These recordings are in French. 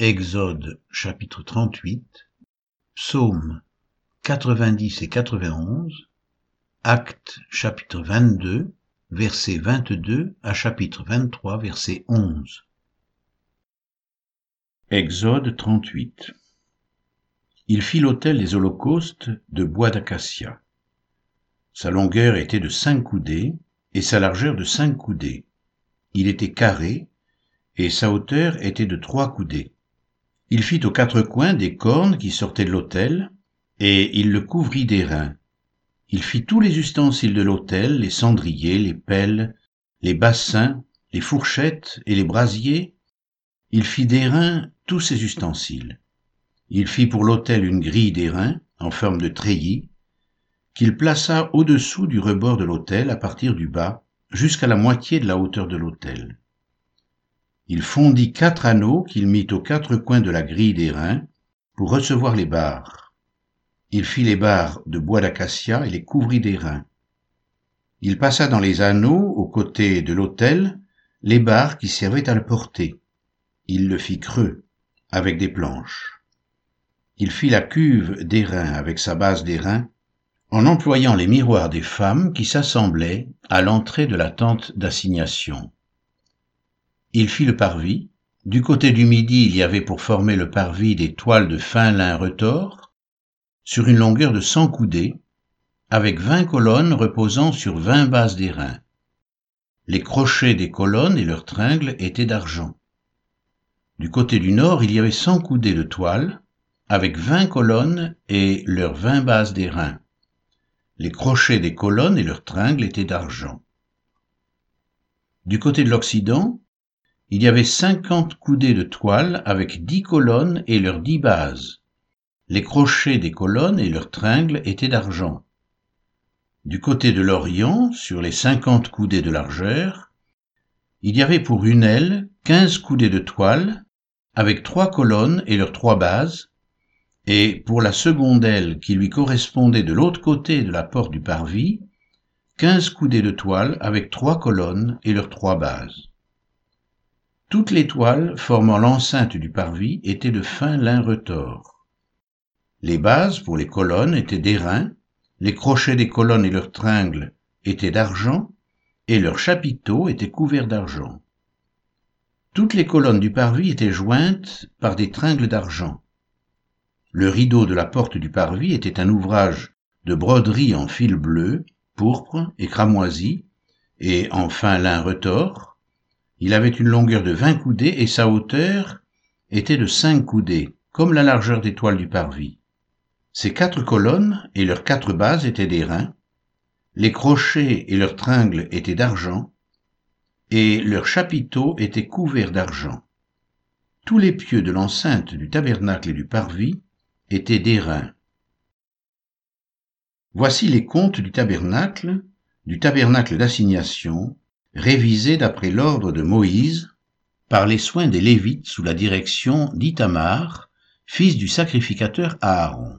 Exode chapitre 38, Psaume 90 et 91, Actes chapitre 22, verset 22 à chapitre 23, verset 11. Exode 38 Il fit l'autel des holocaustes de bois d'acacia. Sa longueur était de cinq coudées et sa largeur de cinq coudées. Il était carré et sa hauteur était de trois coudées. Il fit aux quatre coins des cornes qui sortaient de l'autel, et il le couvrit d'airain. Il fit tous les ustensiles de l'autel, les cendriers, les pelles, les bassins, les fourchettes et les brasiers. Il fit d'airain tous ces ustensiles. Il fit pour l'autel une grille d'airain en forme de treillis, qu'il plaça au-dessous du rebord de l'autel à partir du bas jusqu'à la moitié de la hauteur de l'autel. Il fondit quatre anneaux qu'il mit aux quatre coins de la grille d'airain pour recevoir les barres. Il fit les barres de bois d'acacia et les couvrit d'airain. Il passa dans les anneaux aux côtés de l'autel les barres qui servaient à le porter. Il le fit creux avec des planches. Il fit la cuve d'airain avec sa base d'airain en employant les miroirs des femmes qui s'assemblaient à l'entrée de la tente d'assignation. Il fit le parvis. Du côté du midi, il y avait pour former le parvis des toiles de fin lin retors, sur une longueur de cent coudées, avec vingt colonnes reposant sur vingt bases d'airain. Les crochets des colonnes et leurs tringles étaient d'argent. Du côté du nord, il y avait cent coudées de toile, avec vingt colonnes et leurs vingt bases d'airain. Les crochets des colonnes et leurs tringles étaient d'argent. Du côté de l'Occident, il y avait cinquante coudées de toile avec dix colonnes et leurs dix bases. Les crochets des colonnes et leurs tringles étaient d'argent. Du côté de l'Orient, sur les cinquante coudées de largeur, il y avait pour une aile quinze coudées de toile, avec trois colonnes et leurs trois bases, et pour la seconde aile qui lui correspondait de l'autre côté de la porte du parvis, quinze coudées de toile avec trois colonnes et leurs trois bases. Toutes les formant l'enceinte du parvis étaient de fin lin retors. Les bases pour les colonnes étaient d'airain, les crochets des colonnes et leurs tringles étaient d'argent, et leurs chapiteaux étaient couverts d'argent. Toutes les colonnes du parvis étaient jointes par des tringles d'argent. Le rideau de la porte du parvis était un ouvrage de broderie en fil bleu, pourpre et cramoisi, et en fin lin retors, il avait une longueur de vingt coudées et sa hauteur était de cinq coudées, comme la largeur des toiles du parvis. Ces quatre colonnes et leurs quatre bases étaient d'airain, les crochets et leurs tringles étaient d'argent, et leurs chapiteaux étaient couverts d'argent. Tous les pieux de l'enceinte du tabernacle et du parvis étaient d'airain. Voici les comptes du tabernacle, du tabernacle d'assignation, révisé d'après l'ordre de Moïse, par les soins des Lévites sous la direction d'Itamar, fils du sacrificateur Aaron.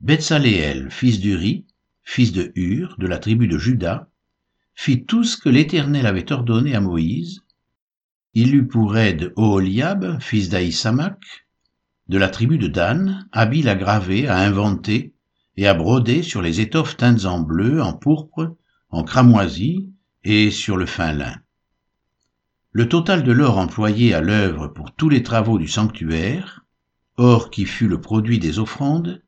Betsaléel, fils d'Uri, fils de Hur, de la tribu de Juda, fit tout ce que l'Éternel avait ordonné à Moïse. Il eut pour aide Oholiab, fils d'Aïsamak, de la tribu de Dan, habile à graver, à inventer et à broder sur les étoffes teintes en bleu, en pourpre, en cramoisi et sur le fin lin. Le total de l'or employé à l'œuvre pour tous les travaux du sanctuaire, or qui fut le produit des offrandes,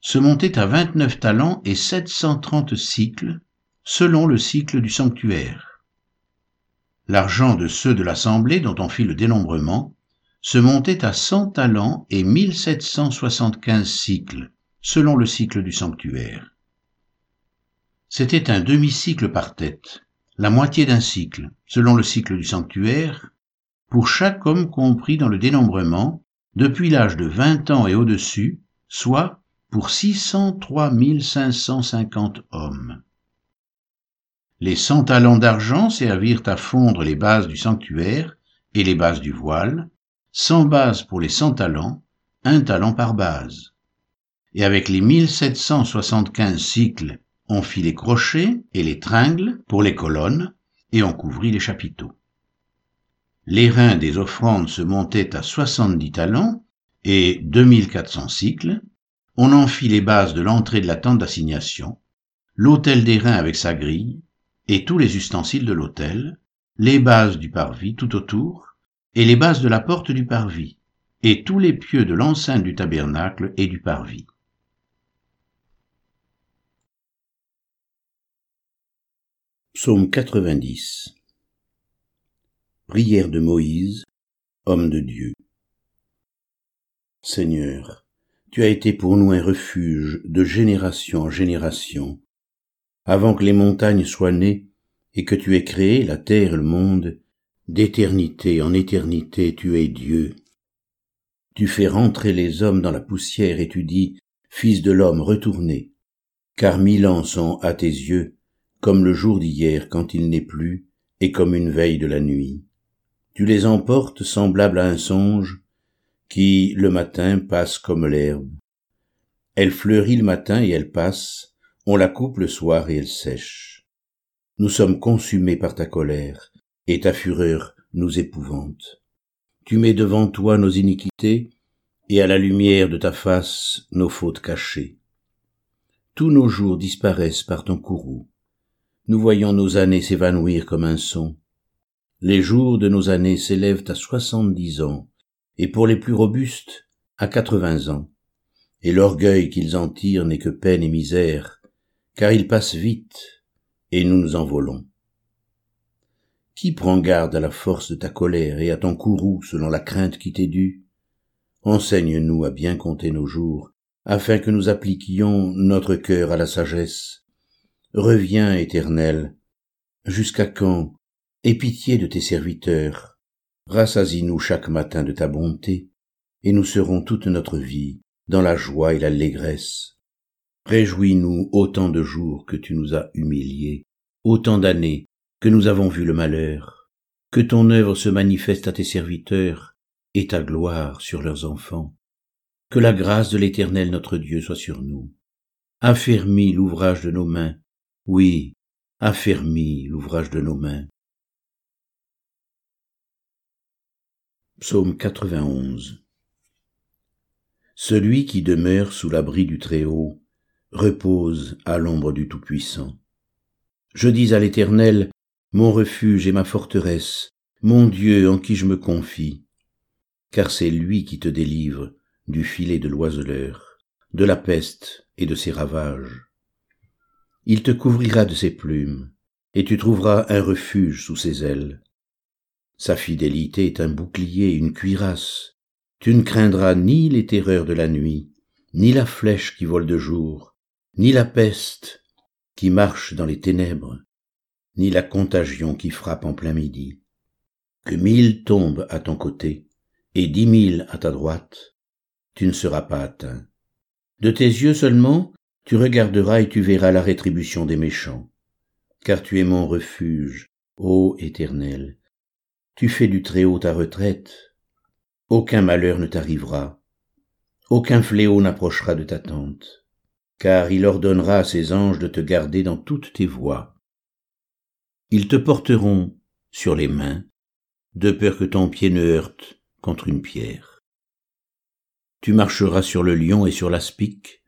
se montait à vingt-neuf talents et sept cent trente cycles, selon le cycle du sanctuaire. L'argent de ceux de l'assemblée dont on fit le dénombrement se montait à cent talents et mille sept cent soixante-quinze cycles, selon le cycle du sanctuaire. C'était un demi-cycle par tête, la moitié d'un cycle, selon le cycle du sanctuaire, pour chaque homme compris dans le dénombrement, depuis l'âge de vingt ans et au-dessus, soit pour six cent trois mille cinq cent cinquante hommes. Les cent talents d'argent servirent à fondre les bases du sanctuaire et les bases du voile, cent bases pour les cent talents, un talent par base. Et avec les mille sept cent soixante-quinze cycles on fit les crochets et les tringles pour les colonnes, et on couvrit les chapiteaux. les reins des offrandes se montaient à soixante-dix talents et 2400 cycles, on en fit les bases de l'entrée de la tente d'assignation, l'autel des reins avec sa grille, et tous les ustensiles de l'autel, les bases du parvis tout autour, et les bases de la porte du parvis, et tous les pieux de l'enceinte du tabernacle et du parvis. Psaume 90 Prière de Moïse, homme de Dieu. Seigneur, tu as été pour nous un refuge de génération en génération. Avant que les montagnes soient nées et que tu aies créé la terre et le monde, d'éternité en éternité tu es Dieu. Tu fais rentrer les hommes dans la poussière et tu dis, Fils de l'homme, retournez, car mille ans sont à tes yeux, comme le jour d'hier quand il n'est plus, et comme une veille de la nuit. Tu les emportes semblables à un songe, qui, le matin, passe comme l'herbe. Elle fleurit le matin et elle passe, on la coupe le soir et elle sèche. Nous sommes consumés par ta colère, et ta fureur nous épouvante. Tu mets devant toi nos iniquités, et à la lumière de ta face nos fautes cachées. Tous nos jours disparaissent par ton courroux. Nous voyons nos années s'évanouir comme un son. Les jours de nos années s'élèvent à soixante-dix ans, et pour les plus robustes, à quatre-vingts ans. Et l'orgueil qu'ils en tirent n'est que peine et misère, car ils passent vite, et nous nous envolons. Qui prend garde à la force de ta colère et à ton courroux selon la crainte qui t'est due? Enseigne-nous à bien compter nos jours, afin que nous appliquions notre cœur à la sagesse. Reviens, Éternel. Jusqu'à quand Aie pitié de tes serviteurs. Rassasie-nous chaque matin de ta bonté, et nous serons toute notre vie dans la joie et l'allégresse. Réjouis-nous autant de jours que tu nous as humiliés, autant d'années que nous avons vu le malheur, que ton œuvre se manifeste à tes serviteurs et ta gloire sur leurs enfants. Que la grâce de l'Éternel notre Dieu soit sur nous. Affermis l'ouvrage de nos mains, oui, affermis l'ouvrage de nos mains. Psaume 91 Celui qui demeure sous l'abri du Très-Haut repose à l'ombre du Tout-Puissant. Je dis à l'Éternel, mon refuge et ma forteresse, mon Dieu en qui je me confie, car c'est lui qui te délivre du filet de l'oiseleur, de la peste et de ses ravages. Il te couvrira de ses plumes, et tu trouveras un refuge sous ses ailes. Sa fidélité est un bouclier, une cuirasse. Tu ne craindras ni les terreurs de la nuit, ni la flèche qui vole de jour, ni la peste qui marche dans les ténèbres, ni la contagion qui frappe en plein midi. Que mille tombent à ton côté et dix mille à ta droite, tu ne seras pas atteint. De tes yeux seulement, tu regarderas et tu verras la rétribution des méchants. Car tu es mon refuge, ô Éternel. Tu fais du Très-Haut ta retraite. Aucun malheur ne t'arrivera. Aucun fléau n'approchera de ta tente. Car il ordonnera à ses anges de te garder dans toutes tes voies ils te porteront sur les mains, de peur que ton pied ne heurte contre une pierre. Tu marcheras sur le lion et sur l'aspic,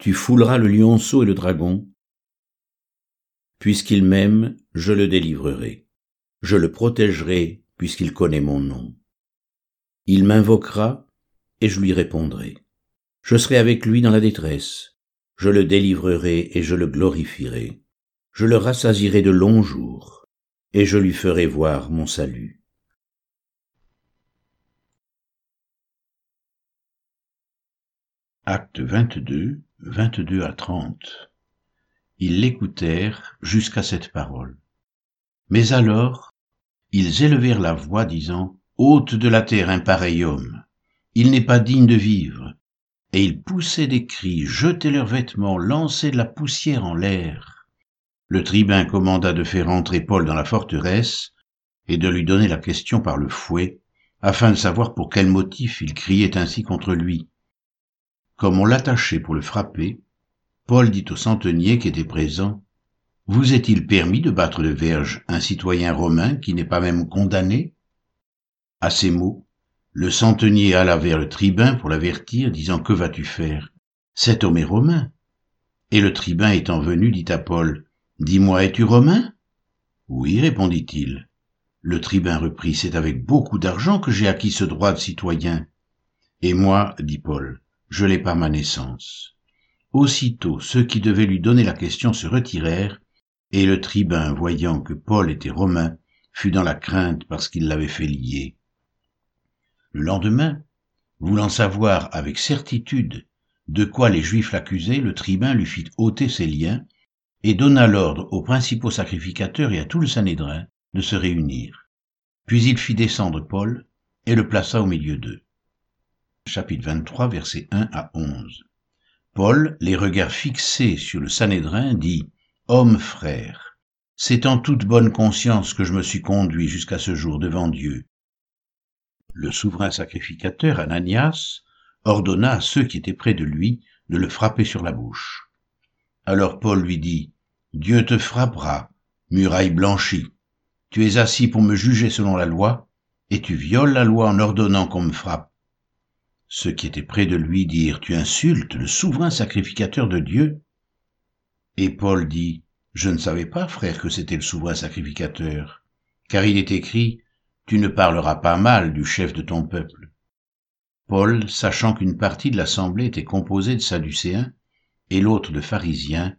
tu fouleras le lionceau et le dragon. Puisqu'il m'aime, je le délivrerai. Je le protégerai puisqu'il connaît mon nom. Il m'invoquera et je lui répondrai. Je serai avec lui dans la détresse. Je le délivrerai et je le glorifierai je le rassasierai de longs jours, et je lui ferai voir mon salut. Acte 22, 22 à 30. Ils l'écoutèrent jusqu'à cette parole. Mais alors, ils élevèrent la voix, disant, Hôte de la terre un pareil homme, il n'est pas digne de vivre. Et ils poussaient des cris, jetaient leurs vêtements, lançaient de la poussière en l'air le tribun commanda de faire entrer Paul dans la forteresse et de lui donner la question par le fouet, afin de savoir pour quel motif il criait ainsi contre lui. Comme on l'attachait pour le frapper, Paul dit au centenier qui était présent, Vous est-il permis de battre de verge un citoyen romain qui n'est pas même condamné? À ces mots, le centenier alla vers le tribun pour l'avertir, disant Que vas-tu faire? Cet homme est romain. Et le tribun étant venu, dit à Paul Dis-moi, es-tu romain Oui, répondit-il. Le tribun reprit C'est avec beaucoup d'argent que j'ai acquis ce droit de citoyen. Et moi, dit Paul, je l'ai par ma naissance. Aussitôt ceux qui devaient lui donner la question se retirèrent, et le tribun, voyant que Paul était romain, fut dans la crainte parce qu'il l'avait fait lier. Le lendemain, voulant savoir avec certitude de quoi les Juifs l'accusaient, le tribun lui fit ôter ses liens et donna l'ordre aux principaux sacrificateurs et à tout le Sanhédrin de se réunir. Puis il fit descendre Paul et le plaça au milieu d'eux. Chapitre 23, versets 1 à 11. Paul, les regards fixés sur le Sanhédrin, dit Homme frère, c'est en toute bonne conscience que je me suis conduit jusqu'à ce jour devant Dieu. Le souverain sacrificateur Ananias ordonna à ceux qui étaient près de lui de le frapper sur la bouche. Alors Paul lui dit Dieu te frappera, muraille blanchie. Tu es assis pour me juger selon la loi, et tu violes la loi en ordonnant qu'on me frappe. Ceux qui étaient près de lui dirent, Tu insultes le souverain sacrificateur de Dieu Et Paul dit, Je ne savais pas, frère, que c'était le souverain sacrificateur, car il est écrit, Tu ne parleras pas mal du chef de ton peuple. Paul, sachant qu'une partie de l'assemblée était composée de Sadducéens et l'autre de pharisiens,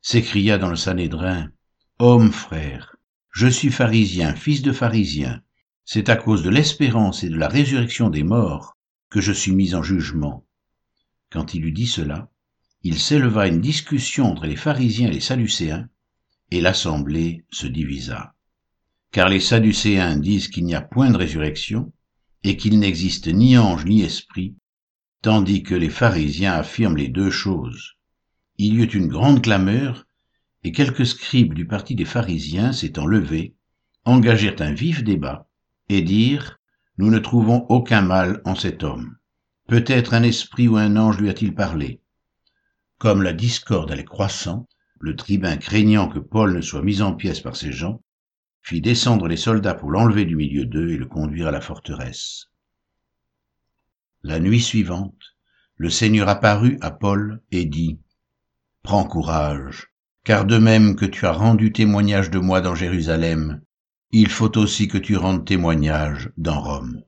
s'écria dans le Sanhédrin, Homme frère, je suis pharisien, fils de pharisien. C'est à cause de l'espérance et de la résurrection des morts que je suis mis en jugement. Quand il eut dit cela, il s'éleva une discussion entre les pharisiens et les sadducéens, et l'assemblée se divisa. Car les sadducéens disent qu'il n'y a point de résurrection, et qu'il n'existe ni ange ni esprit, tandis que les pharisiens affirment les deux choses. Il y eut une grande clameur, et quelques scribes du parti des pharisiens s'étant levés, engagèrent un vif débat, et dirent nous ne trouvons aucun mal en cet homme. Peut-être un esprit ou un ange lui a-t-il parlé. Comme la discorde allait croissant, le tribun craignant que Paul ne soit mis en pièces par ces gens, fit descendre les soldats pour l'enlever du milieu d'eux et le conduire à la forteresse. La nuit suivante, le Seigneur apparut à Paul et dit, Prends courage, car de même que tu as rendu témoignage de moi dans Jérusalem, il faut aussi que tu rendes témoignage dans Rome.